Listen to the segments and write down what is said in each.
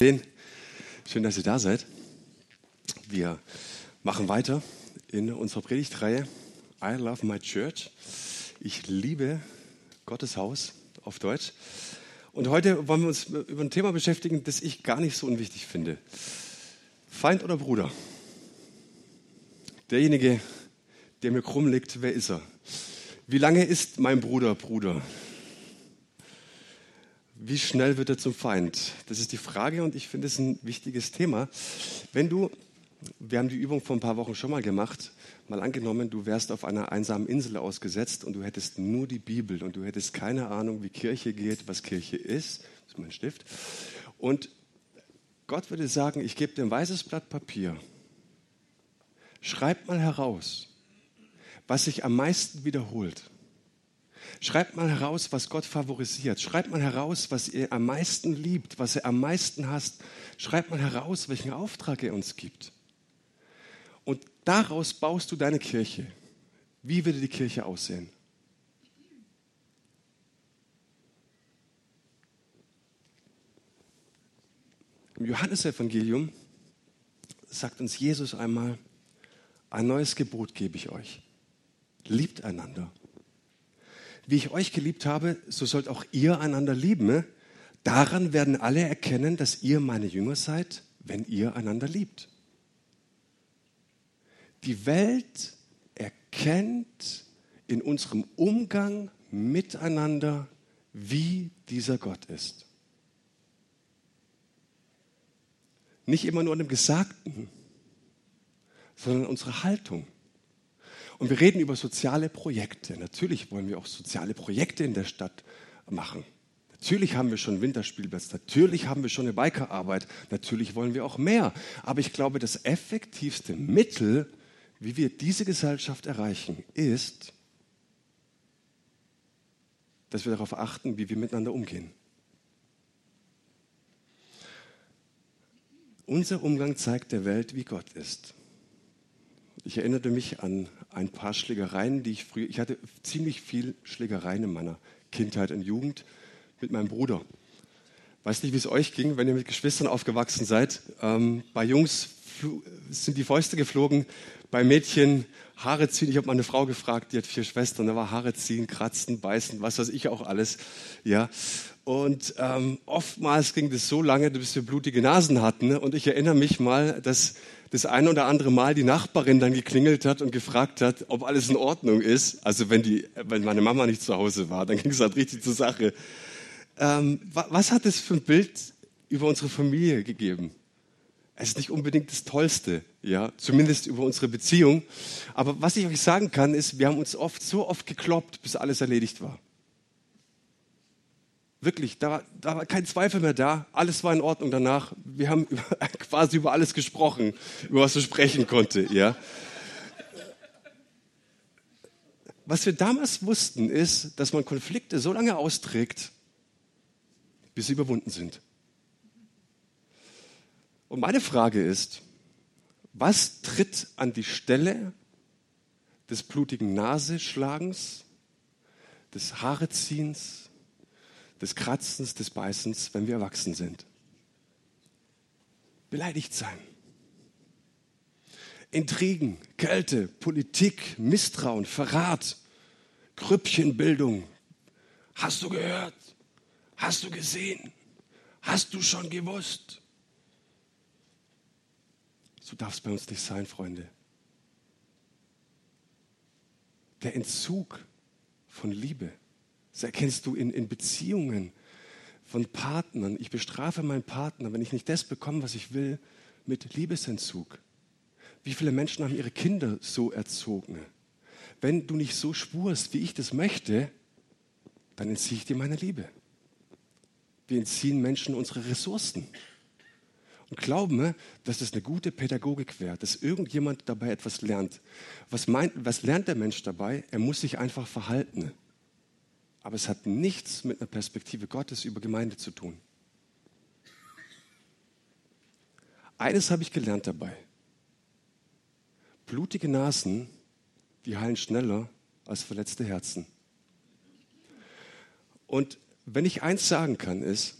Schön, dass ihr da seid. Wir machen weiter in unserer Predigtreihe I Love My Church. Ich liebe Gottes Haus auf Deutsch. Und heute wollen wir uns über ein Thema beschäftigen, das ich gar nicht so unwichtig finde. Feind oder Bruder? Derjenige, der mir krumm liegt, wer ist er? Wie lange ist mein Bruder Bruder? Wie schnell wird er zum Feind? Das ist die Frage und ich finde es ein wichtiges Thema. Wenn du, wir haben die Übung vor ein paar Wochen schon mal gemacht, mal angenommen, du wärst auf einer einsamen Insel ausgesetzt und du hättest nur die Bibel und du hättest keine Ahnung, wie Kirche geht, was Kirche ist. Das ist mein Stift. Und Gott würde sagen, ich gebe dir ein weißes Blatt Papier. Schreib mal heraus, was sich am meisten wiederholt. Schreibt mal heraus, was Gott favorisiert. Schreibt mal heraus, was ihr am meisten liebt, was ihr am meisten hasst. Schreibt mal heraus, welchen Auftrag er uns gibt. Und daraus baust du deine Kirche. Wie würde die Kirche aussehen? Im Johannesevangelium sagt uns Jesus einmal, ein neues Gebot gebe ich euch. Liebt einander wie ich euch geliebt habe, so sollt auch ihr einander lieben. Daran werden alle erkennen, dass ihr meine Jünger seid, wenn ihr einander liebt. Die Welt erkennt in unserem Umgang miteinander, wie dieser Gott ist. Nicht immer nur an dem Gesagten, sondern unsere Haltung. Und wir reden über soziale Projekte. Natürlich wollen wir auch soziale Projekte in der Stadt machen. Natürlich haben wir schon Winterspielplatz, natürlich haben wir schon eine Bikerarbeit, natürlich wollen wir auch mehr. Aber ich glaube, das effektivste Mittel, wie wir diese Gesellschaft erreichen, ist, dass wir darauf achten, wie wir miteinander umgehen. Unser Umgang zeigt der Welt, wie Gott ist. Ich erinnerte mich an ein paar Schlägereien, die ich früher, ich hatte ziemlich viel Schlägereien in meiner Kindheit und Jugend mit meinem Bruder. Weiß nicht, wie es euch ging, wenn ihr mit Geschwistern aufgewachsen seid. Ähm, bei Jungs sind die Fäuste geflogen, bei Mädchen Haare ziehen. Ich habe meine Frau gefragt, die hat vier Schwestern, da war Haare ziehen, kratzen, beißen, was weiß ich auch alles. Ja. Und ähm, oftmals ging das so lange, bis wir blutige Nasen hatten. Ne? Und ich erinnere mich mal, dass das ein oder andere Mal die Nachbarin dann geklingelt hat und gefragt hat, ob alles in Ordnung ist. Also wenn, die, wenn meine Mama nicht zu Hause war, dann ging es halt richtig zur Sache. Ähm, was hat es für ein Bild über unsere Familie gegeben? Es ist nicht unbedingt das Tollste, ja, zumindest über unsere Beziehung. Aber was ich euch sagen kann, ist, wir haben uns oft so oft gekloppt, bis alles erledigt war. Wirklich, da, da war kein Zweifel mehr da. Alles war in Ordnung danach. Wir haben über, quasi über alles gesprochen, über was man sprechen konnte. Ja. Was wir damals wussten, ist, dass man Konflikte so lange austrägt, bis sie überwunden sind. Und meine Frage ist, was tritt an die Stelle des blutigen Naseschlagens, des Haareziehens, des Kratzens, des Beißens, wenn wir erwachsen sind. Beleidigt sein. Intrigen, Kälte, Politik, Misstrauen, Verrat, Grüppchenbildung. Hast du gehört? Hast du gesehen? Hast du schon gewusst? So darf es bei uns nicht sein, Freunde. Der Entzug von Liebe das erkennst du in, in Beziehungen von Partnern. Ich bestrafe meinen Partner, wenn ich nicht das bekomme, was ich will, mit Liebesentzug. Wie viele Menschen haben ihre Kinder so erzogen? Wenn du nicht so spurst, wie ich das möchte, dann entziehe ich dir meine Liebe. Wir entziehen Menschen unsere Ressourcen und glauben, dass das eine gute Pädagogik wäre, dass irgendjemand dabei etwas lernt. Was, meint, was lernt der Mensch dabei? Er muss sich einfach verhalten aber es hat nichts mit einer Perspektive Gottes über Gemeinde zu tun. Eines habe ich gelernt dabei. Blutige Nasen, die heilen schneller als verletzte Herzen. Und wenn ich eins sagen kann, ist,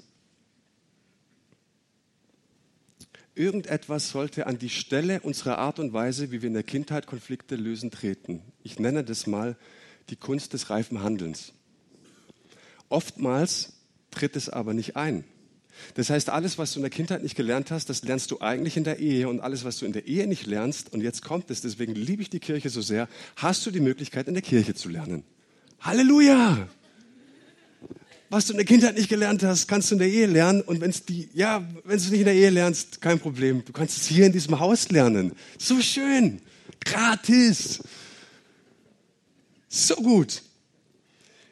irgendetwas sollte an die Stelle unserer Art und Weise, wie wir in der Kindheit Konflikte lösen, treten. Ich nenne das mal die Kunst des reifen Handelns. Oftmals tritt es aber nicht ein. Das heißt, alles, was du in der Kindheit nicht gelernt hast, das lernst du eigentlich in der Ehe. Und alles, was du in der Ehe nicht lernst, und jetzt kommt es, deswegen liebe ich die Kirche so sehr, hast du die Möglichkeit, in der Kirche zu lernen. Halleluja! Was du in der Kindheit nicht gelernt hast, kannst du in der Ehe lernen. Und wenn es die, ja, wenn du nicht in der Ehe lernst, kein Problem. Du kannst es hier in diesem Haus lernen. So schön. Gratis. So gut.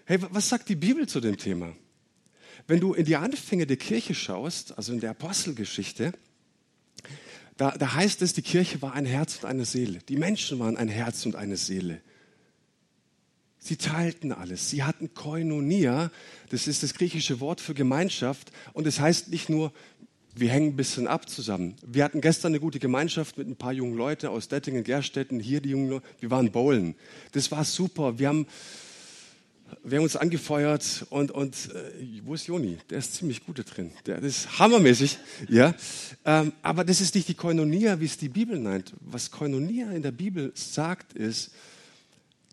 Hey, was sagt die Bibel zu dem Thema? Wenn du in die Anfänge der Kirche schaust, also in der Apostelgeschichte, da, da heißt es, die Kirche war ein Herz und eine Seele. Die Menschen waren ein Herz und eine Seele. Sie teilten alles. Sie hatten Koinonia, das ist das griechische Wort für Gemeinschaft. Und es das heißt nicht nur, wir hängen ein bisschen ab zusammen. Wir hatten gestern eine gute Gemeinschaft mit ein paar jungen Leuten aus Dettingen, Gerstetten, hier die jungen Leute. Wir waren bowlen. Das war super. Wir haben, wir haben uns angefeuert und, und äh, wo ist Joni? Der ist ziemlich gut da drin. Der, ist hammermäßig. Ja. Ähm, aber das ist nicht die Koinonia, wie es die Bibel nennt. Was Koinonia in der Bibel sagt, ist,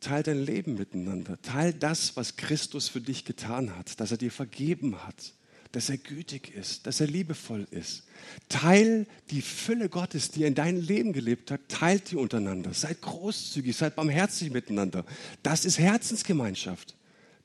Teil dein Leben miteinander. Teil das, was Christus für dich getan hat, dass er dir vergeben hat, dass er gütig ist, dass er liebevoll ist. Teil die Fülle Gottes, die er in deinem Leben gelebt hat, teilt die untereinander. Seid großzügig, seid barmherzig miteinander. Das ist Herzensgemeinschaft.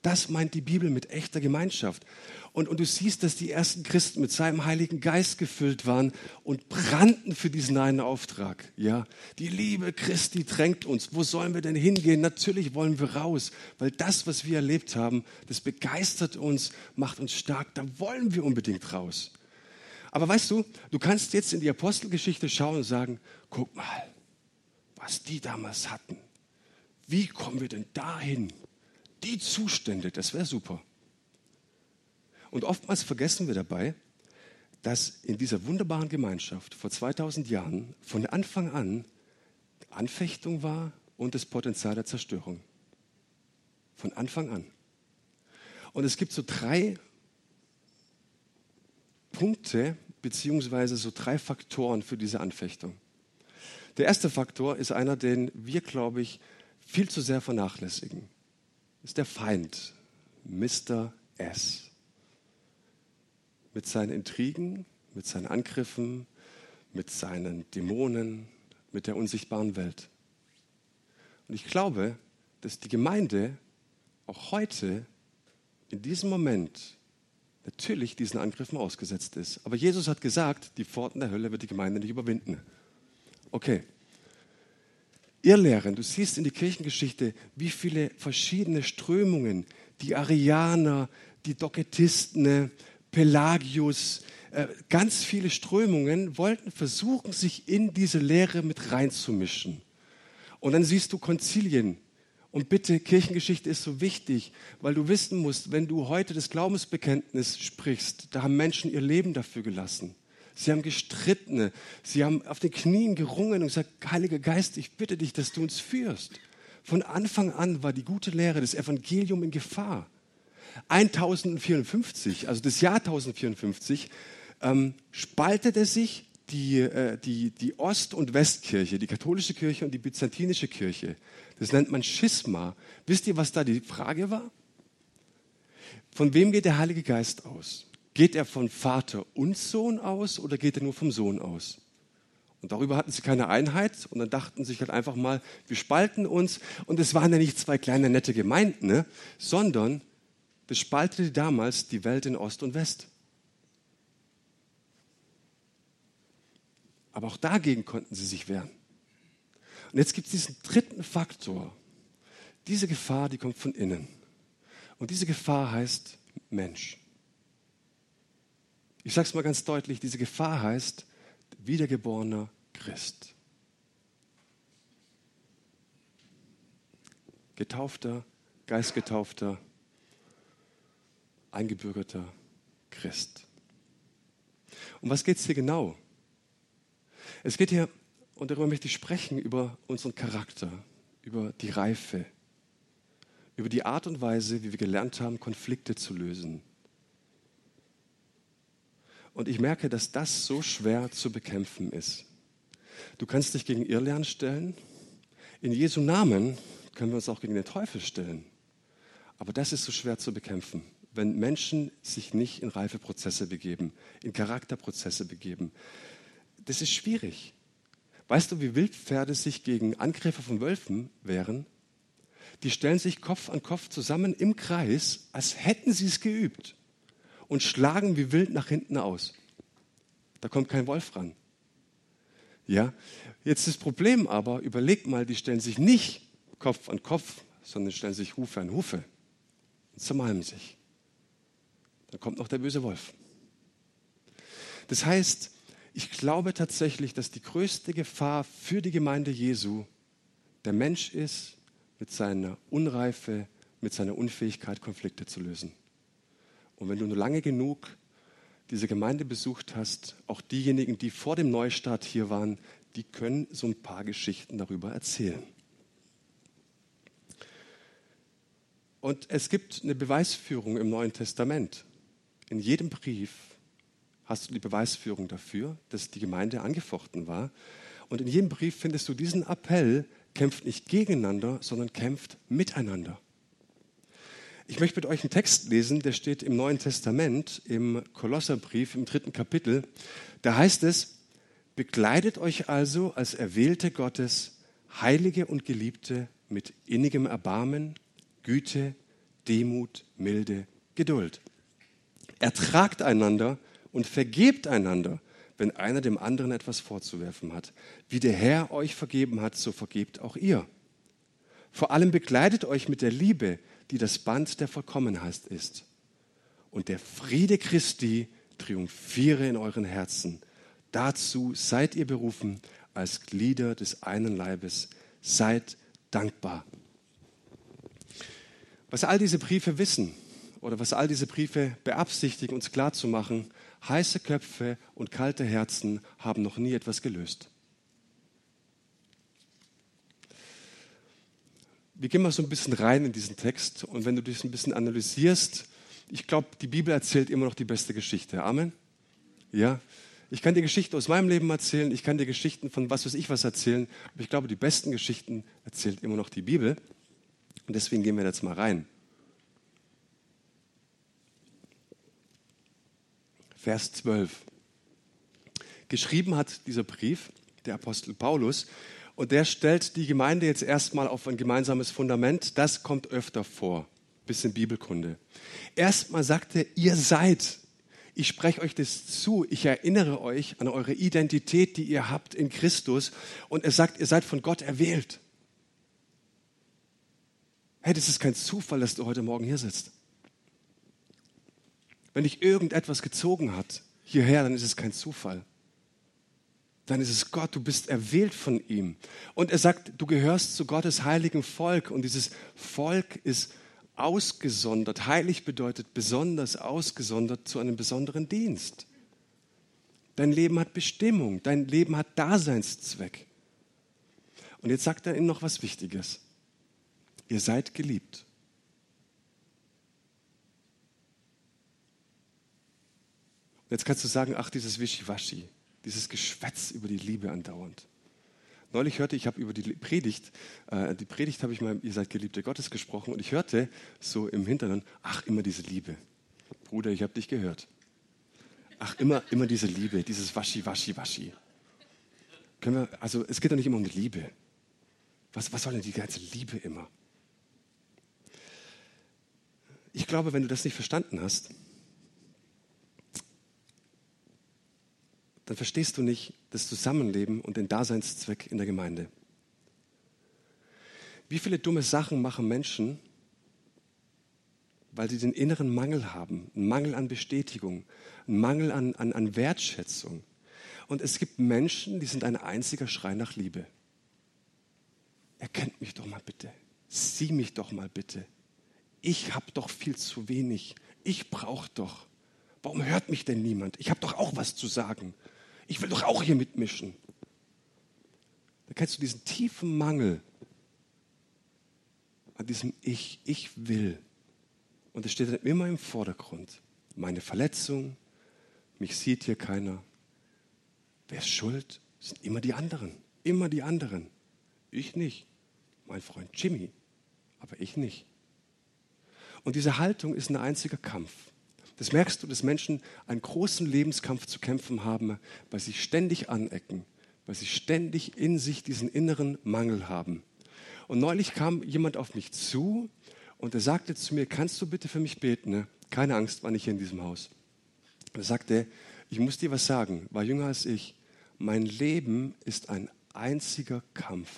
Das meint die Bibel mit echter Gemeinschaft. Und, und du siehst, dass die ersten Christen mit seinem Heiligen Geist gefüllt waren und brannten für diesen einen Auftrag. Ja, die Liebe Christi drängt uns. Wo sollen wir denn hingehen? Natürlich wollen wir raus, weil das, was wir erlebt haben, das begeistert uns, macht uns stark. Da wollen wir unbedingt raus. Aber weißt du, du kannst jetzt in die Apostelgeschichte schauen und sagen, guck mal, was die damals hatten. Wie kommen wir denn dahin? Die Zustände, das wäre super. Und oftmals vergessen wir dabei, dass in dieser wunderbaren Gemeinschaft vor 2000 Jahren von Anfang an Anfechtung war und das Potenzial der Zerstörung. Von Anfang an. Und es gibt so drei Punkte beziehungsweise so drei Faktoren für diese Anfechtung. Der erste Faktor ist einer, den wir, glaube ich, viel zu sehr vernachlässigen. Ist der Feind, Mr. S mit seinen Intrigen, mit seinen Angriffen, mit seinen Dämonen, mit der unsichtbaren Welt. Und ich glaube, dass die Gemeinde auch heute in diesem Moment natürlich diesen Angriffen ausgesetzt ist. Aber Jesus hat gesagt, die Pforten der Hölle wird die Gemeinde nicht überwinden. Okay. Irrlehren, du siehst in die Kirchengeschichte, wie viele verschiedene Strömungen, die Arianer, die Doketisten, Pelagius, äh, ganz viele Strömungen wollten versuchen, sich in diese Lehre mit reinzumischen. Und dann siehst du Konzilien. Und bitte, Kirchengeschichte ist so wichtig, weil du wissen musst, wenn du heute das Glaubensbekenntnis sprichst, da haben Menschen ihr Leben dafür gelassen. Sie haben gestritten, sie haben auf den Knien gerungen und gesagt, Heiliger Geist, ich bitte dich, dass du uns führst. Von Anfang an war die gute Lehre, das Evangelium in Gefahr. 1054, also das Jahr 1054, ähm, spaltete sich die, äh, die, die Ost- und Westkirche, die katholische Kirche und die byzantinische Kirche. Das nennt man Schisma. Wisst ihr, was da die Frage war? Von wem geht der Heilige Geist aus? Geht er von Vater und Sohn aus oder geht er nur vom Sohn aus? Und darüber hatten sie keine Einheit und dann dachten sich halt einfach mal, wir spalten uns. Und es waren ja nicht zwei kleine nette Gemeinden, ne? sondern das spaltete damals die Welt in Ost und West. Aber auch dagegen konnten sie sich wehren. Und jetzt gibt es diesen dritten Faktor. Diese Gefahr, die kommt von innen. Und diese Gefahr heißt Mensch. Ich sage es mal ganz deutlich, diese Gefahr heißt wiedergeborener Christ. Getaufter, Geistgetaufter, eingebürgerter Christ. Um was geht es hier genau? Es geht hier, und darüber möchte ich sprechen, über unseren Charakter, über die Reife, über die Art und Weise, wie wir gelernt haben, Konflikte zu lösen. Und ich merke, dass das so schwer zu bekämpfen ist. Du kannst dich gegen Irrlernen stellen. In Jesu Namen können wir uns auch gegen den Teufel stellen. Aber das ist so schwer zu bekämpfen, wenn Menschen sich nicht in Reifeprozesse begeben, in Charakterprozesse begeben. Das ist schwierig. Weißt du, wie Wildpferde sich gegen Angriffe von Wölfen wehren? Die stellen sich Kopf an Kopf zusammen im Kreis, als hätten sie es geübt und schlagen wie wild nach hinten aus. Da kommt kein Wolf ran. Ja, jetzt das Problem aber, überleg mal, die stellen sich nicht Kopf an Kopf, sondern stellen sich Hufe an Hufe und zermalmen sich. Dann kommt noch der böse Wolf. Das heißt, ich glaube tatsächlich, dass die größte Gefahr für die Gemeinde Jesu der Mensch ist mit seiner Unreife, mit seiner Unfähigkeit, Konflikte zu lösen. Und wenn du nur lange genug diese Gemeinde besucht hast, auch diejenigen, die vor dem Neustart hier waren, die können so ein paar Geschichten darüber erzählen. Und es gibt eine Beweisführung im Neuen Testament. In jedem Brief hast du die Beweisführung dafür, dass die Gemeinde angefochten war. Und in jedem Brief findest du diesen Appell, kämpft nicht gegeneinander, sondern kämpft miteinander. Ich möchte mit euch einen Text lesen, der steht im Neuen Testament, im Kolosserbrief, im dritten Kapitel. Da heißt es, bekleidet euch also als Erwählte Gottes, Heilige und Geliebte mit innigem Erbarmen, Güte, Demut, Milde, Geduld. Ertragt einander und vergebt einander, wenn einer dem anderen etwas vorzuwerfen hat. Wie der Herr euch vergeben hat, so vergebt auch ihr. Vor allem bekleidet euch mit der Liebe, die das Band der Vollkommenheit ist. Und der Friede Christi triumphiere in euren Herzen. Dazu seid ihr berufen als Glieder des einen Leibes. Seid dankbar. Was all diese Briefe wissen oder was all diese Briefe beabsichtigen, uns klarzumachen, heiße Köpfe und kalte Herzen haben noch nie etwas gelöst. Wir gehen mal so ein bisschen rein in diesen Text und wenn du dich ein bisschen analysierst, ich glaube, die Bibel erzählt immer noch die beste Geschichte. Amen? Ja? Ich kann dir Geschichten aus meinem Leben erzählen, ich kann dir Geschichten von was weiß ich was erzählen, aber ich glaube, die besten Geschichten erzählt immer noch die Bibel. Und deswegen gehen wir jetzt mal rein. Vers 12. Geschrieben hat dieser Brief der Apostel Paulus und der stellt die Gemeinde jetzt erstmal auf ein gemeinsames Fundament. Das kommt öfter vor, bisschen Bibelkunde. Erstmal sagt er, ihr seid. Ich spreche euch das zu. Ich erinnere euch an eure Identität, die ihr habt in Christus. Und er sagt, ihr seid von Gott erwählt. Hey, das ist kein Zufall, dass du heute Morgen hier sitzt. Wenn dich irgendetwas gezogen hat hierher, dann ist es kein Zufall dann ist es Gott, du bist erwählt von ihm. Und er sagt, du gehörst zu Gottes heiligen Volk und dieses Volk ist ausgesondert. Heilig bedeutet besonders ausgesondert zu einem besonderen Dienst. Dein Leben hat Bestimmung, dein Leben hat Daseinszweck. Und jetzt sagt er ihnen noch was Wichtiges. Ihr seid geliebt. Jetzt kannst du sagen, ach, dieses Wischiwaschi dieses Geschwätz über die Liebe andauernd. Neulich hörte ich, habe über die Predigt, äh, die Predigt habe ich mal, ihr seid Geliebte Gottes gesprochen und ich hörte so im Hintergrund, ach, immer diese Liebe. Bruder, ich habe dich gehört. Ach, immer, immer diese Liebe, dieses Waschi, Waschi, Waschi. Können wir, also es geht doch nicht immer um die Liebe. Was, was soll denn die ganze Liebe immer? Ich glaube, wenn du das nicht verstanden hast, dann verstehst du nicht das Zusammenleben und den Daseinszweck in der Gemeinde. Wie viele dumme Sachen machen Menschen, weil sie den inneren Mangel haben, einen Mangel an Bestätigung, einen Mangel an, an, an Wertschätzung. Und es gibt Menschen, die sind ein einziger Schrei nach Liebe. Erkennt mich doch mal bitte. Sieh mich doch mal bitte. Ich habe doch viel zu wenig. Ich brauche doch. Warum hört mich denn niemand? Ich habe doch auch was zu sagen ich will doch auch hier mitmischen. Da kennst du diesen tiefen Mangel an diesem Ich, ich will. Und es steht dann immer im Vordergrund. Meine Verletzung, mich sieht hier keiner. Wer ist schuld? Sind immer die anderen, immer die anderen. Ich nicht. Mein Freund Jimmy, aber ich nicht. Und diese Haltung ist ein einziger Kampf. Das merkst du, dass Menschen einen großen Lebenskampf zu kämpfen haben, weil sie ständig anecken, weil sie ständig in sich diesen inneren Mangel haben. Und neulich kam jemand auf mich zu und er sagte zu mir, kannst du bitte für mich beten? Keine Angst, war nicht hier in diesem Haus. Er sagte, ich muss dir was sagen, war jünger als ich. Mein Leben ist ein einziger Kampf.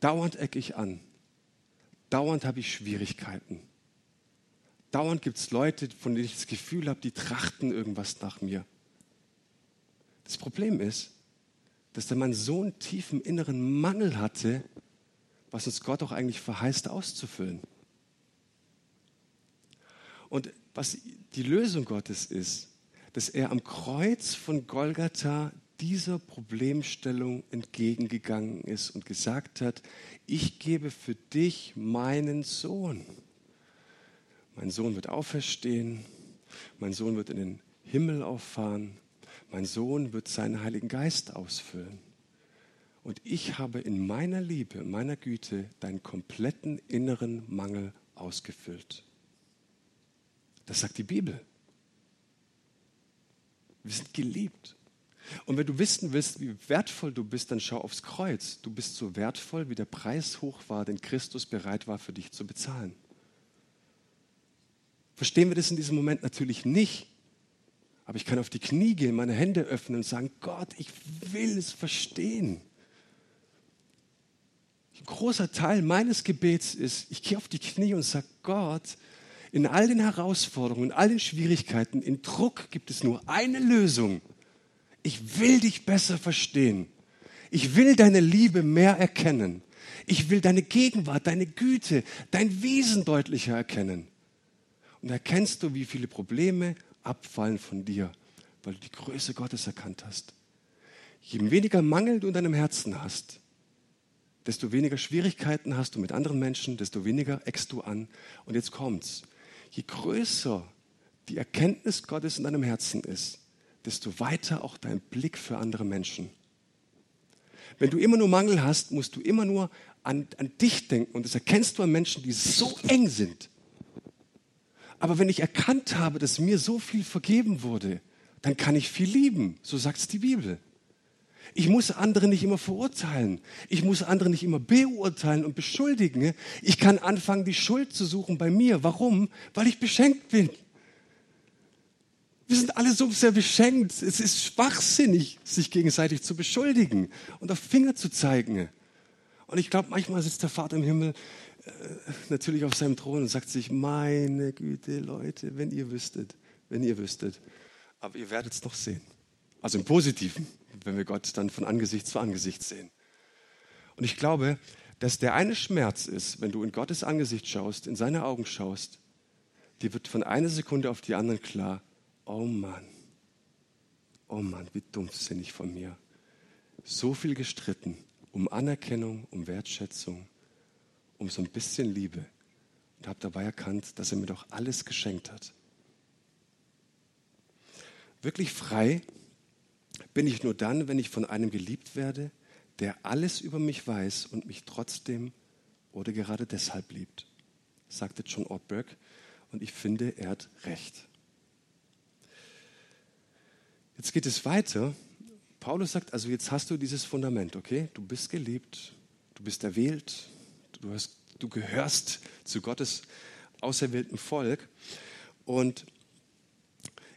Dauernd ecke ich an. Dauernd habe ich Schwierigkeiten. Dauernd gibt es Leute, von denen ich das Gefühl habe, die trachten irgendwas nach mir. Das Problem ist, dass der Mann so einen tiefen inneren Mangel hatte, was uns Gott auch eigentlich verheißt auszufüllen. Und was die Lösung Gottes ist, dass er am Kreuz von Golgatha dieser Problemstellung entgegengegangen ist und gesagt hat, ich gebe für dich meinen Sohn. Mein Sohn wird auferstehen, mein Sohn wird in den Himmel auffahren, mein Sohn wird seinen Heiligen Geist ausfüllen. Und ich habe in meiner Liebe, in meiner Güte deinen kompletten inneren Mangel ausgefüllt. Das sagt die Bibel. Wir sind geliebt. Und wenn du wissen willst, wie wertvoll du bist, dann schau aufs Kreuz. Du bist so wertvoll, wie der Preis hoch war, den Christus bereit war für dich zu bezahlen. Verstehen wir das in diesem Moment natürlich nicht. Aber ich kann auf die Knie gehen, meine Hände öffnen und sagen, Gott, ich will es verstehen. Ein großer Teil meines Gebets ist, ich gehe auf die Knie und sage, Gott, in all den Herausforderungen, in all den Schwierigkeiten, in Druck gibt es nur eine Lösung. Ich will dich besser verstehen. Ich will deine Liebe mehr erkennen. Ich will deine Gegenwart, deine Güte, dein Wesen deutlicher erkennen. Und erkennst du, wie viele Probleme abfallen von dir, weil du die Größe Gottes erkannt hast. Je weniger Mangel du in deinem Herzen hast, desto weniger Schwierigkeiten hast du mit anderen Menschen, desto weniger eckst du an. Und jetzt kommt's. Je größer die Erkenntnis Gottes in deinem Herzen ist, desto weiter auch dein Blick für andere Menschen. Wenn du immer nur Mangel hast, musst du immer nur an, an dich denken. Und das erkennst du an Menschen, die so eng sind, aber wenn ich erkannt habe, dass mir so viel vergeben wurde, dann kann ich viel lieben. So sagt es die Bibel. Ich muss andere nicht immer verurteilen. Ich muss andere nicht immer beurteilen und beschuldigen. Ich kann anfangen, die Schuld zu suchen bei mir. Warum? Weil ich beschenkt bin. Wir sind alle so sehr beschenkt. Es ist schwachsinnig, sich gegenseitig zu beschuldigen und auf Finger zu zeigen. Und ich glaube, manchmal sitzt der Vater im Himmel natürlich auf seinem Thron und sagt sich, meine Güte, Leute, wenn ihr wüsstet, wenn ihr wüsstet. Aber ihr werdet es noch sehen. Also im Positiven, wenn wir Gott dann von Angesicht zu Angesicht sehen. Und ich glaube, dass der eine Schmerz ist, wenn du in Gottes Angesicht schaust, in seine Augen schaust, dir wird von einer Sekunde auf die andere klar, oh Mann, oh Mann, wie dumpfsinnig von mir. So viel gestritten um Anerkennung, um Wertschätzung, um so ein bisschen Liebe und habe dabei erkannt, dass er mir doch alles geschenkt hat. Wirklich frei bin ich nur dann, wenn ich von einem geliebt werde, der alles über mich weiß und mich trotzdem oder gerade deshalb liebt, sagte John Ortberg. Und ich finde, er hat recht. Jetzt geht es weiter. Paulus sagt, also jetzt hast du dieses Fundament, okay? Du bist geliebt, du bist erwählt, Du, hast, du gehörst zu Gottes auserwählten Volk. Und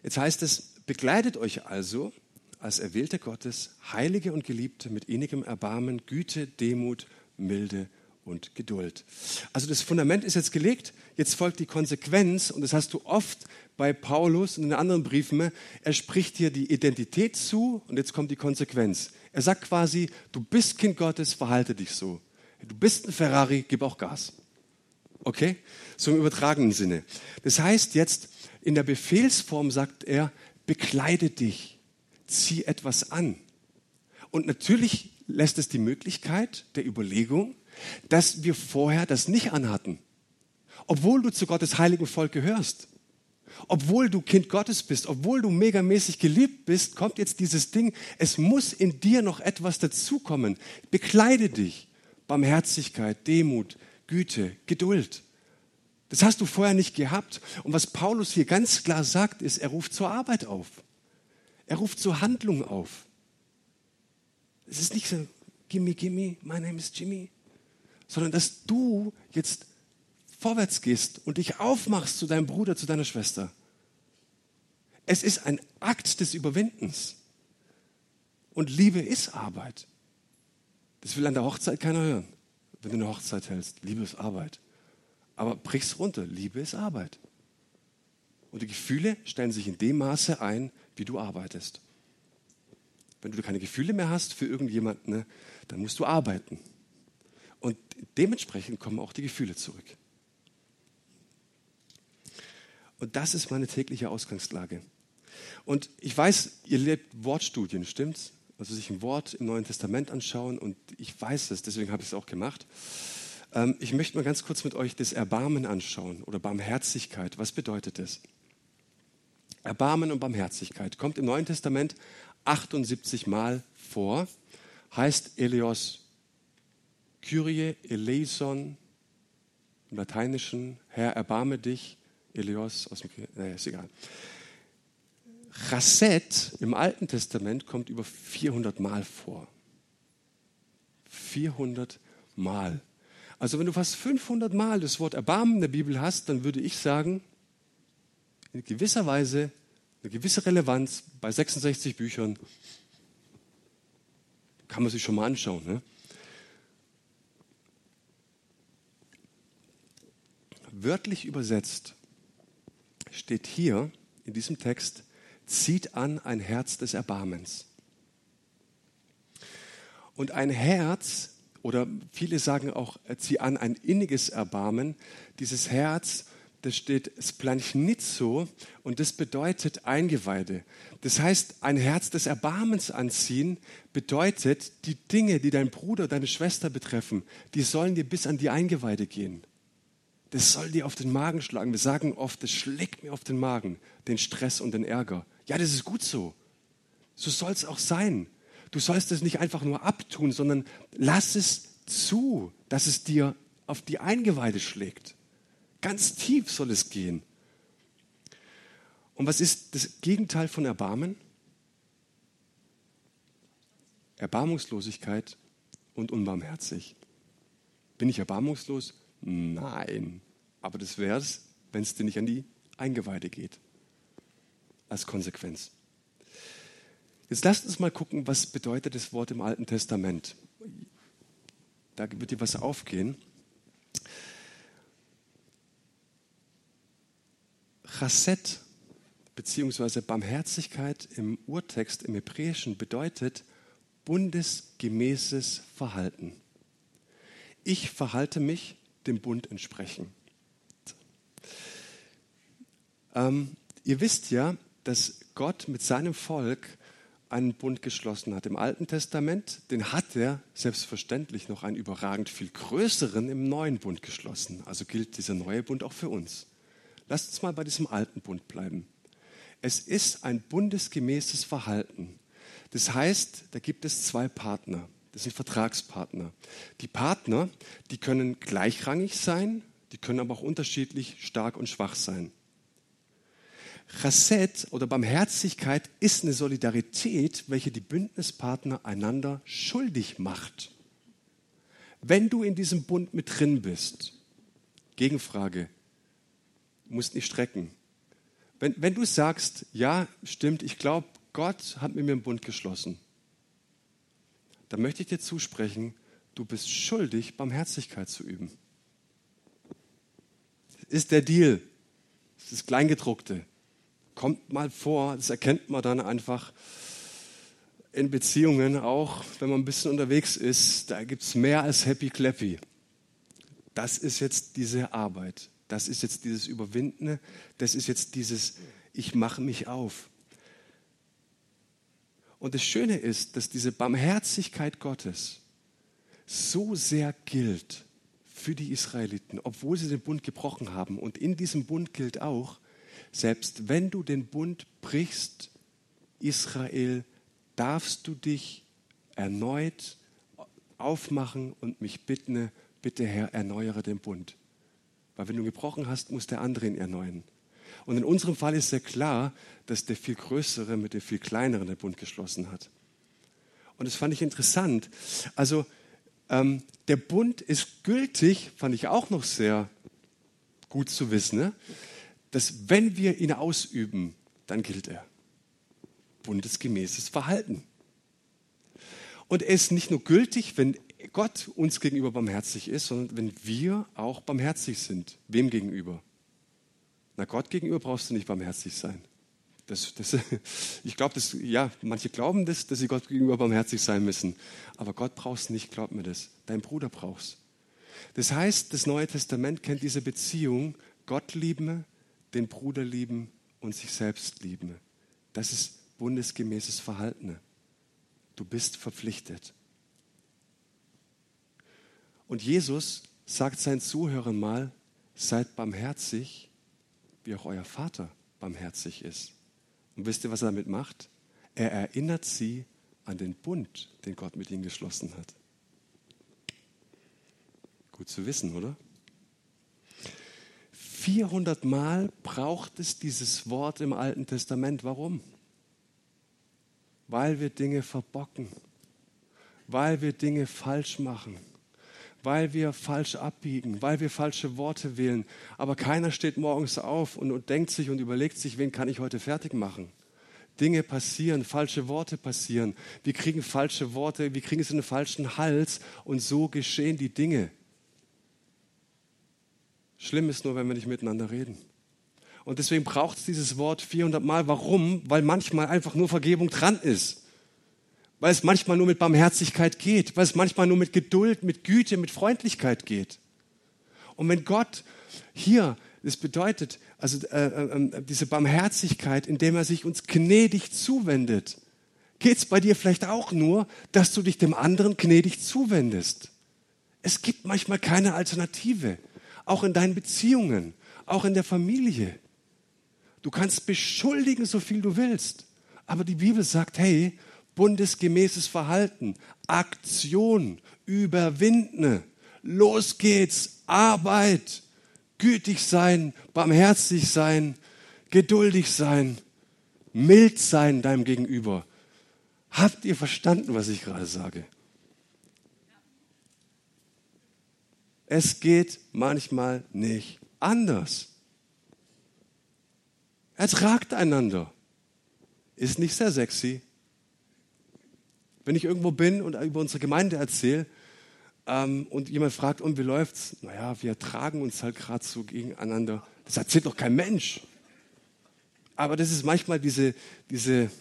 jetzt heißt es, begleitet euch also als Erwählte Gottes, Heilige und Geliebte mit innigem Erbarmen, Güte, Demut, Milde und Geduld. Also das Fundament ist jetzt gelegt, jetzt folgt die Konsequenz und das hast du oft bei Paulus und in anderen Briefen. Er spricht dir die Identität zu und jetzt kommt die Konsequenz. Er sagt quasi, du bist Kind Gottes, verhalte dich so. Du bist ein Ferrari, gib auch Gas. Okay? So im übertragenen Sinne. Das heißt jetzt, in der Befehlsform sagt er, bekleide dich, zieh etwas an. Und natürlich lässt es die Möglichkeit der Überlegung, dass wir vorher das nicht anhatten. Obwohl du zu Gottes heiligen Volk gehörst. Obwohl du Kind Gottes bist, obwohl du megamäßig geliebt bist, kommt jetzt dieses Ding, es muss in dir noch etwas dazukommen. Bekleide dich. Barmherzigkeit, Demut, Güte, Geduld. Das hast du vorher nicht gehabt. Und was Paulus hier ganz klar sagt, ist, er ruft zur Arbeit auf. Er ruft zur Handlung auf. Es ist nicht so, gimme, gimme, my name is Jimmy, sondern dass du jetzt vorwärts gehst und dich aufmachst zu deinem Bruder, zu deiner Schwester. Es ist ein Akt des Überwindens. Und Liebe ist Arbeit. Das will an der Hochzeit keiner hören, wenn du eine Hochzeit hältst. Liebe ist Arbeit. Aber brich's runter. Liebe ist Arbeit. Und die Gefühle stellen sich in dem Maße ein, wie du arbeitest. Wenn du keine Gefühle mehr hast für irgendjemanden, ne, dann musst du arbeiten. Und dementsprechend kommen auch die Gefühle zurück. Und das ist meine tägliche Ausgangslage. Und ich weiß, ihr lebt Wortstudien, stimmt's? Also sich ein Wort im Neuen Testament anschauen und ich weiß es, deswegen habe ich es auch gemacht. Ähm, ich möchte mal ganz kurz mit euch das Erbarmen anschauen oder Barmherzigkeit. Was bedeutet das? Erbarmen und Barmherzigkeit kommt im Neuen Testament 78 Mal vor, heißt Elios Kyrie eleison im Lateinischen, Herr, erbarme dich, Elios aus dem, naja, ist egal. Chasset im Alten Testament kommt über 400 Mal vor. 400 Mal. Also wenn du fast 500 Mal das Wort Erbarmen in der Bibel hast, dann würde ich sagen, in gewisser Weise eine gewisse Relevanz bei 66 Büchern kann man sich schon mal anschauen. Ne? Wörtlich übersetzt steht hier in diesem Text, zieht an ein Herz des Erbarmens. Und ein Herz, oder viele sagen auch, zieh an ein inniges Erbarmen, dieses Herz, das steht Splanchnizo und das bedeutet Eingeweide. Das heißt, ein Herz des Erbarmens anziehen bedeutet, die Dinge, die dein Bruder, deine Schwester betreffen, die sollen dir bis an die Eingeweide gehen. Das soll dir auf den Magen schlagen. Wir sagen oft, das schlägt mir auf den Magen, den Stress und den Ärger. Ja, das ist gut so. So soll es auch sein. Du sollst es nicht einfach nur abtun, sondern lass es zu, dass es dir auf die Eingeweide schlägt. Ganz tief soll es gehen. Und was ist das Gegenteil von Erbarmen? Erbarmungslosigkeit und unbarmherzig. Bin ich erbarmungslos? Nein. Aber das wäre es, wenn es dir nicht an die Eingeweide geht. Als Konsequenz. Jetzt lasst uns mal gucken, was bedeutet das Wort im Alten Testament. Da wird dir was aufgehen. Chasset beziehungsweise Barmherzigkeit im Urtext, im Hebräischen bedeutet bundesgemäßes Verhalten. Ich verhalte mich dem Bund entsprechend. Ähm, ihr wisst ja, dass Gott mit seinem Volk einen Bund geschlossen hat. Im Alten Testament, den hat er selbstverständlich noch einen überragend viel größeren im neuen Bund geschlossen. Also gilt dieser neue Bund auch für uns. Lasst uns mal bei diesem alten Bund bleiben. Es ist ein bundesgemäßes Verhalten. Das heißt, da gibt es zwei Partner. Das sind Vertragspartner. Die Partner, die können gleichrangig sein, die können aber auch unterschiedlich stark und schwach sein. Chasset oder Barmherzigkeit ist eine Solidarität, welche die Bündnispartner einander schuldig macht. Wenn du in diesem Bund mit drin bist, Gegenfrage, musst nicht strecken. Wenn, wenn du sagst, ja, stimmt, ich glaube, Gott hat mit mir einen Bund geschlossen, dann möchte ich dir zusprechen, du bist schuldig, Barmherzigkeit zu üben. Das ist der Deal. Das ist das Kleingedruckte. Kommt mal vor, das erkennt man dann einfach in Beziehungen auch, wenn man ein bisschen unterwegs ist. Da gibt es mehr als Happy Clappy. Das ist jetzt diese Arbeit. Das ist jetzt dieses Überwindende. Das ist jetzt dieses Ich mache mich auf. Und das Schöne ist, dass diese Barmherzigkeit Gottes so sehr gilt für die Israeliten, obwohl sie den Bund gebrochen haben. Und in diesem Bund gilt auch, selbst wenn du den Bund brichst, Israel, darfst du dich erneut aufmachen und mich bitten, bitte Herr, erneuere den Bund. Weil wenn du gebrochen hast, muss der andere ihn erneuern. Und in unserem Fall ist sehr klar, dass der viel größere mit dem viel kleineren den Bund geschlossen hat. Und das fand ich interessant. Also ähm, der Bund ist gültig, fand ich auch noch sehr gut zu wissen, ne? Dass wenn wir ihn ausüben, dann gilt er. Bundesgemäßes Verhalten. Und er ist nicht nur gültig, wenn Gott uns gegenüber barmherzig ist, sondern wenn wir auch barmherzig sind. Wem gegenüber? Na, Gott gegenüber brauchst du nicht barmherzig sein. Das, das, ich glaube, ja, manche glauben das, dass sie Gott gegenüber barmherzig sein müssen. Aber Gott brauchst nicht, glaub mir das. Dein Bruder brauchst. Das heißt, das Neue Testament kennt diese Beziehung, Gott lieben, den Bruder lieben und sich selbst lieben. Das ist bundesgemäßes Verhalten. Du bist verpflichtet. Und Jesus sagt seinen Zuhörern mal, seid barmherzig, wie auch euer Vater barmherzig ist. Und wisst ihr, was er damit macht? Er erinnert sie an den Bund, den Gott mit ihnen geschlossen hat. Gut zu wissen, oder? 400 Mal braucht es dieses Wort im Alten Testament. Warum? Weil wir Dinge verbocken, weil wir Dinge falsch machen, weil wir falsch abbiegen, weil wir falsche Worte wählen. Aber keiner steht morgens auf und, und denkt sich und überlegt sich, wen kann ich heute fertig machen. Dinge passieren, falsche Worte passieren. Wir kriegen falsche Worte, wir kriegen es in den falschen Hals und so geschehen die Dinge. Schlimm ist nur, wenn wir nicht miteinander reden. Und deswegen braucht es dieses Wort 400 Mal. Warum? Weil manchmal einfach nur Vergebung dran ist. Weil es manchmal nur mit Barmherzigkeit geht. Weil es manchmal nur mit Geduld, mit Güte, mit Freundlichkeit geht. Und wenn Gott hier, das bedeutet, also äh, äh, diese Barmherzigkeit, indem er sich uns gnädig zuwendet, geht es bei dir vielleicht auch nur, dass du dich dem anderen gnädig zuwendest. Es gibt manchmal keine Alternative auch in deinen Beziehungen, auch in der Familie. Du kannst beschuldigen, so viel du willst. Aber die Bibel sagt, hey, bundesgemäßes Verhalten, Aktion, überwinden, los geht's, Arbeit, gütig sein, barmherzig sein, geduldig sein, mild sein deinem Gegenüber. Habt ihr verstanden, was ich gerade sage? Es geht manchmal nicht anders. Ertragt einander. Ist nicht sehr sexy. Wenn ich irgendwo bin und über unsere Gemeinde erzähle ähm, und jemand fragt, und wie läuft's? Naja, wir ertragen uns halt gerade so gegeneinander. Das erzählt doch kein Mensch. Aber das ist manchmal diese, diese,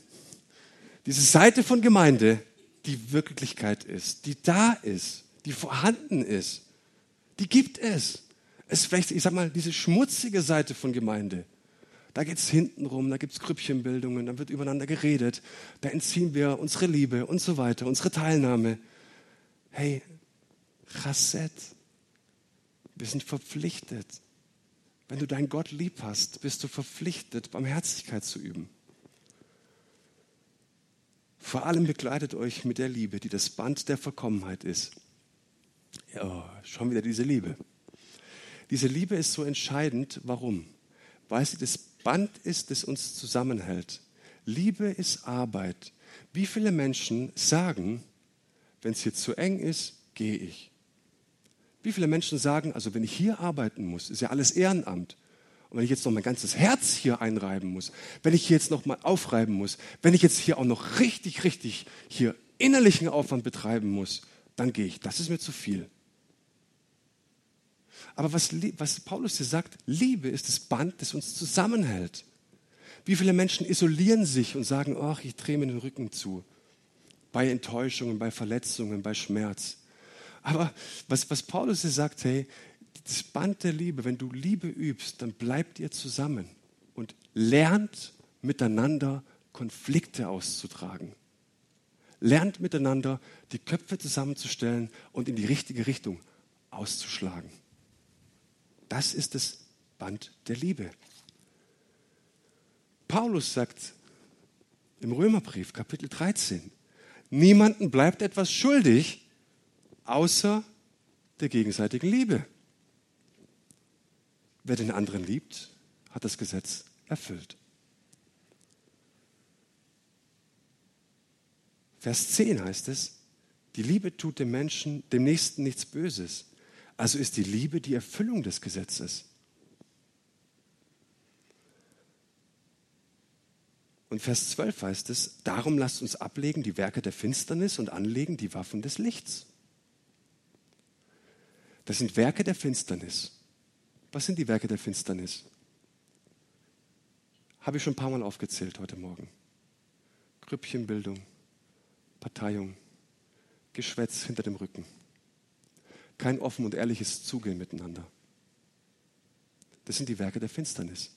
diese Seite von Gemeinde, die Wirklichkeit ist, die da ist, die vorhanden ist. Die gibt es. Es ist vielleicht, ich sag mal, diese schmutzige Seite von Gemeinde. Da geht es hinten rum, da gibt es Grüppchenbildungen, da wird übereinander geredet, da entziehen wir unsere Liebe und so weiter, unsere Teilnahme. Hey, Chasset, wir sind verpflichtet. Wenn du deinen Gott lieb hast, bist du verpflichtet, Barmherzigkeit zu üben. Vor allem begleitet euch mit der Liebe, die das Band der Verkommenheit ist. Ja, schon wieder diese Liebe. Diese Liebe ist so entscheidend. Warum? Weil sie das Band ist, das uns zusammenhält. Liebe ist Arbeit. Wie viele Menschen sagen, wenn es hier zu eng ist, gehe ich. Wie viele Menschen sagen, also wenn ich hier arbeiten muss, ist ja alles Ehrenamt. Und wenn ich jetzt noch mein ganzes Herz hier einreiben muss, wenn ich hier jetzt noch mal aufreiben muss, wenn ich jetzt hier auch noch richtig, richtig hier innerlichen Aufwand betreiben muss, dann gehe ich. Das ist mir zu viel. Aber was, was Paulus hier sagt, Liebe ist das Band, das uns zusammenhält. Wie viele Menschen isolieren sich und sagen, ach, ich drehe mir den Rücken zu. Bei Enttäuschungen, bei Verletzungen, bei Schmerz. Aber was, was Paulus hier sagt, hey, das Band der Liebe, wenn du Liebe übst, dann bleibt ihr zusammen und lernt miteinander Konflikte auszutragen. Lernt miteinander die Köpfe zusammenzustellen und in die richtige Richtung auszuschlagen. Das ist das Band der Liebe. Paulus sagt im Römerbrief, Kapitel 13, niemanden bleibt etwas schuldig, außer der gegenseitigen Liebe. Wer den anderen liebt, hat das Gesetz erfüllt. Vers 10 heißt es, die Liebe tut dem Menschen, dem Nächsten nichts Böses. Also ist die Liebe die Erfüllung des Gesetzes. Und Vers 12 heißt es, darum lasst uns ablegen die Werke der Finsternis und anlegen die Waffen des Lichts. Das sind Werke der Finsternis. Was sind die Werke der Finsternis? Habe ich schon ein paar Mal aufgezählt heute Morgen. Grüppchenbildung, Parteiung, Geschwätz hinter dem Rücken. Kein offen und ehrliches Zugehen miteinander. Das sind die Werke der Finsternis.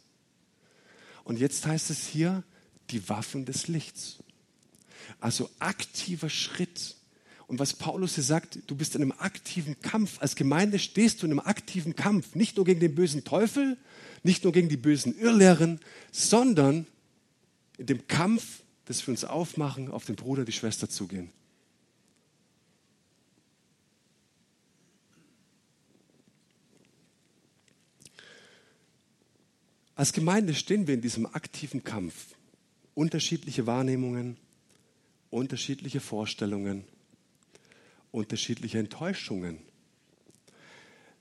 Und jetzt heißt es hier, die Waffen des Lichts. Also aktiver Schritt. Und was Paulus hier sagt, du bist in einem aktiven Kampf. Als Gemeinde stehst du in einem aktiven Kampf. Nicht nur gegen den bösen Teufel, nicht nur gegen die bösen Irrlehren, sondern in dem Kampf, dass wir uns aufmachen, auf den Bruder, die Schwester zugehen. Als Gemeinde stehen wir in diesem aktiven Kampf unterschiedliche Wahrnehmungen, unterschiedliche Vorstellungen, unterschiedliche Enttäuschungen.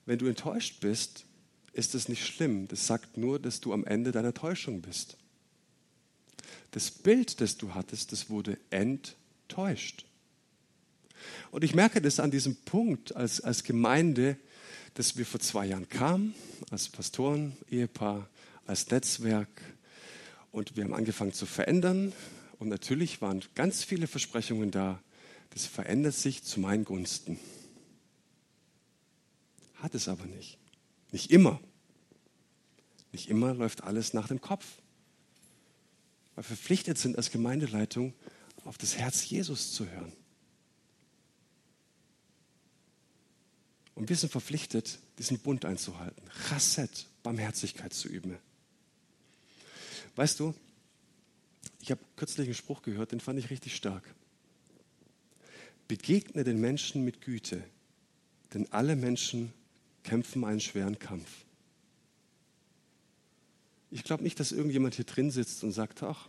Wenn du enttäuscht bist, ist es nicht schlimm. Das sagt nur, dass du am Ende deiner Täuschung bist. Das Bild, das du hattest, das wurde enttäuscht. Und ich merke das an diesem Punkt als, als Gemeinde, dass wir vor zwei Jahren kamen, als Pastoren, Ehepaar, als Netzwerk, und wir haben angefangen zu verändern. Und natürlich waren ganz viele Versprechungen da. Das verändert sich zu meinen Gunsten. Hat es aber nicht. Nicht immer. Nicht immer läuft alles nach dem Kopf. Weil wir verpflichtet sind als Gemeindeleitung, auf das Herz Jesus zu hören. Und wir sind verpflichtet, diesen Bund einzuhalten. Chasset, Barmherzigkeit zu üben. Weißt du, ich habe kürzlich einen Spruch gehört, den fand ich richtig stark. Begegne den Menschen mit Güte, denn alle Menschen kämpfen einen schweren Kampf. Ich glaube nicht, dass irgendjemand hier drin sitzt und sagt, ach,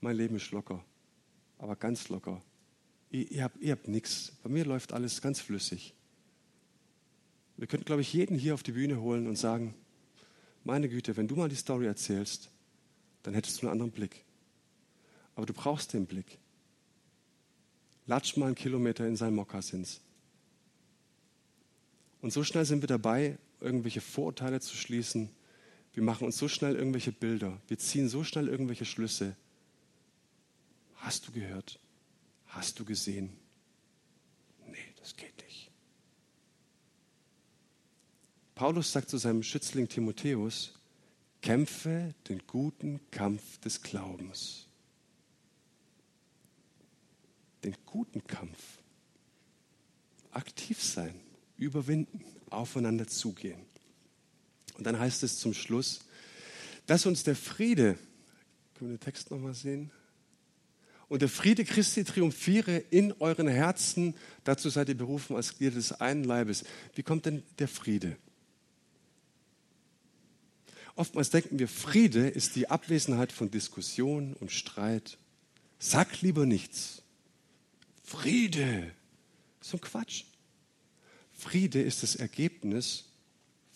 mein Leben ist locker, aber ganz locker. Ihr, ihr habt, habt nichts. Bei mir läuft alles ganz flüssig. Wir könnten, glaube ich, jeden hier auf die Bühne holen und sagen, meine Güte, wenn du mal die Story erzählst, dann hättest du einen anderen Blick. Aber du brauchst den Blick. Latsch mal einen Kilometer in seinen Mokassins. Und so schnell sind wir dabei, irgendwelche Vorurteile zu schließen. Wir machen uns so schnell irgendwelche Bilder. Wir ziehen so schnell irgendwelche Schlüsse. Hast du gehört? Hast du gesehen? Nee, das geht nicht. Paulus sagt zu seinem Schützling Timotheus, Kämpfe den guten Kampf des Glaubens. Den guten Kampf. Aktiv sein, überwinden, aufeinander zugehen. Und dann heißt es zum Schluss, dass uns der Friede, können wir den Text nochmal sehen? Und der Friede Christi triumphiere in euren Herzen. Dazu seid ihr berufen als Glieder des einen Leibes. Wie kommt denn der Friede? Oftmals denken wir, Friede ist die Abwesenheit von Diskussion und Streit. Sag lieber nichts. Friede. So ein Quatsch. Friede ist das Ergebnis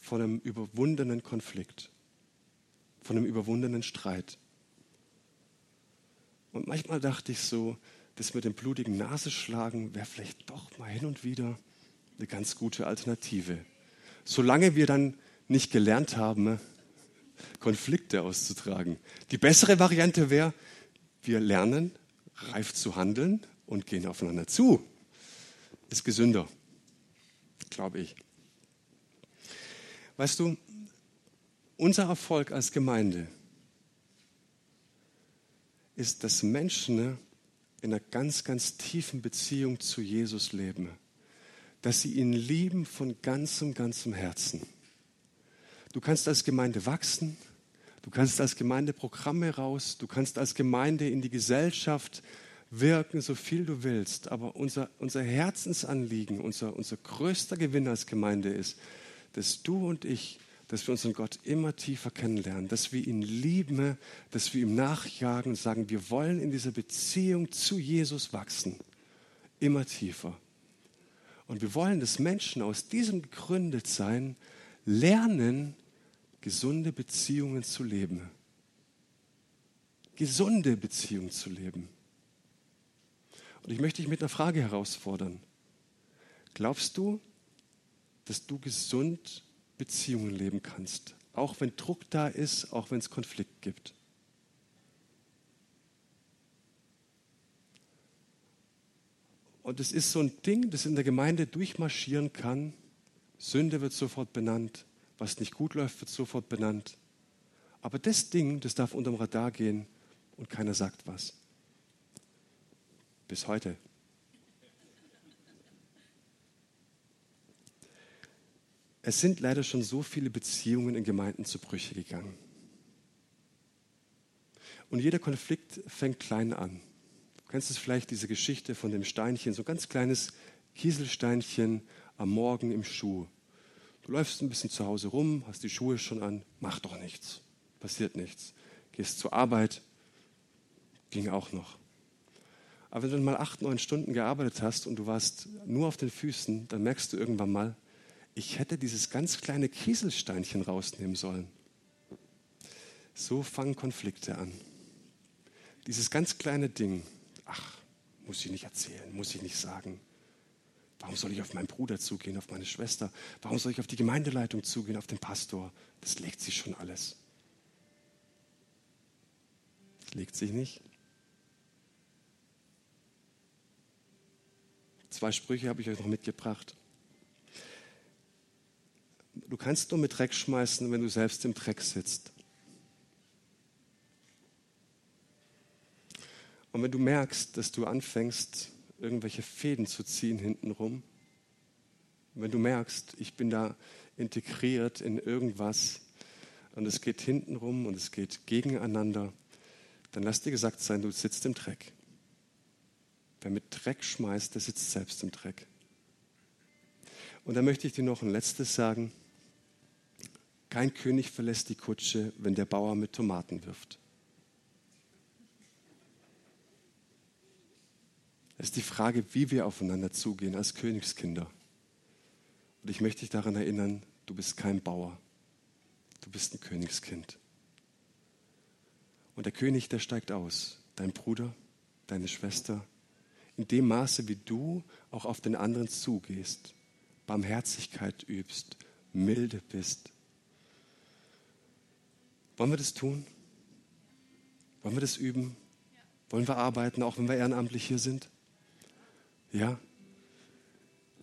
von einem überwundenen Konflikt, von einem überwundenen Streit. Und manchmal dachte ich so, das mit dem blutigen Nasenschlagen wäre vielleicht doch mal hin und wieder eine ganz gute Alternative. Solange wir dann nicht gelernt haben, Konflikte auszutragen. Die bessere Variante wäre, wir lernen reif zu handeln und gehen aufeinander zu. Ist gesünder, glaube ich. Weißt du, unser Erfolg als Gemeinde ist, dass Menschen in einer ganz, ganz tiefen Beziehung zu Jesus leben. Dass sie ihn lieben von ganzem, ganzem Herzen Du kannst als Gemeinde wachsen, Du kannst als Gemeinde Programme raus, du kannst als Gemeinde in die Gesellschaft wirken, so viel du willst. Aber unser, unser Herzensanliegen, unser, unser größter Gewinn als Gemeinde ist, dass du und ich, dass wir unseren Gott immer tiefer kennenlernen, dass wir ihn lieben, dass wir ihm nachjagen und sagen, wir wollen in dieser Beziehung zu Jesus wachsen, immer tiefer. Und wir wollen, dass Menschen aus diesem gegründet sein, lernen, gesunde Beziehungen zu leben. Gesunde Beziehungen zu leben. Und ich möchte dich mit einer Frage herausfordern. Glaubst du, dass du gesund Beziehungen leben kannst, auch wenn Druck da ist, auch wenn es Konflikt gibt? Und es ist so ein Ding, das in der Gemeinde durchmarschieren kann. Sünde wird sofort benannt, was nicht gut läuft, wird sofort benannt. Aber das Ding, das darf unterm Radar gehen und keiner sagt was. Bis heute. Es sind leider schon so viele Beziehungen in Gemeinden zu Brüche gegangen. Und jeder Konflikt fängt klein an. Du kennst es vielleicht, diese Geschichte von dem Steinchen, so ein ganz kleines Kieselsteinchen am Morgen im Schuh. Du läufst ein bisschen zu Hause rum, hast die Schuhe schon an, mach doch nichts, passiert nichts. Gehst zur Arbeit, ging auch noch. Aber wenn du mal acht, neun Stunden gearbeitet hast und du warst nur auf den Füßen, dann merkst du irgendwann mal, ich hätte dieses ganz kleine Kieselsteinchen rausnehmen sollen. So fangen Konflikte an. Dieses ganz kleine Ding, ach, muss ich nicht erzählen, muss ich nicht sagen. Warum soll ich auf meinen Bruder zugehen, auf meine Schwester? Warum soll ich auf die Gemeindeleitung zugehen, auf den Pastor? Das legt sich schon alles. Das legt sich nicht. Zwei Sprüche habe ich euch noch mitgebracht. Du kannst nur mit Dreck schmeißen, wenn du selbst im Dreck sitzt. Und wenn du merkst, dass du anfängst, irgendwelche Fäden zu ziehen hintenrum, wenn du merkst, ich bin da integriert in irgendwas und es geht hintenrum und es geht gegeneinander, dann lass dir gesagt sein, du sitzt im Dreck. Wer mit Dreck schmeißt, der sitzt selbst im Dreck. Und da möchte ich dir noch ein letztes sagen. Kein König verlässt die Kutsche, wenn der Bauer mit Tomaten wirft. Es ist die Frage, wie wir aufeinander zugehen als Königskinder. Und ich möchte dich daran erinnern, du bist kein Bauer. Du bist ein Königskind. Und der König, der steigt aus. Dein Bruder, deine Schwester. In dem Maße, wie du auch auf den anderen zugehst, Barmherzigkeit übst, milde bist. Wollen wir das tun? Wollen wir das üben? Wollen wir arbeiten, auch wenn wir ehrenamtlich hier sind? Ja?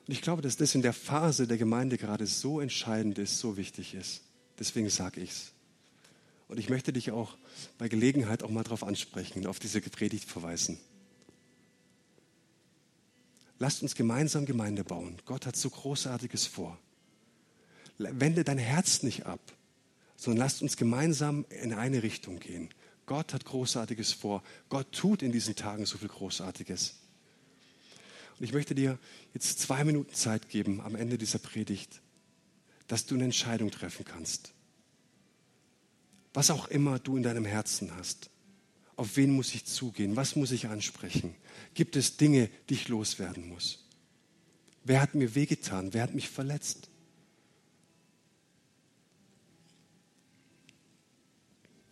Ich glaube, dass das in der Phase der Gemeinde gerade so entscheidend ist, so wichtig ist. Deswegen sage ich es. Und ich möchte dich auch bei Gelegenheit auch mal darauf ansprechen, auf diese Predigt verweisen. Lasst uns gemeinsam Gemeinde bauen. Gott hat so Großartiges vor. Wende dein Herz nicht ab, sondern lasst uns gemeinsam in eine Richtung gehen. Gott hat Großartiges vor. Gott tut in diesen Tagen so viel Großartiges. Und ich möchte dir jetzt zwei Minuten Zeit geben am Ende dieser Predigt, dass du eine Entscheidung treffen kannst. Was auch immer du in deinem Herzen hast. Auf wen muss ich zugehen? Was muss ich ansprechen? Gibt es Dinge, die ich loswerden muss? Wer hat mir wehgetan? Wer hat mich verletzt?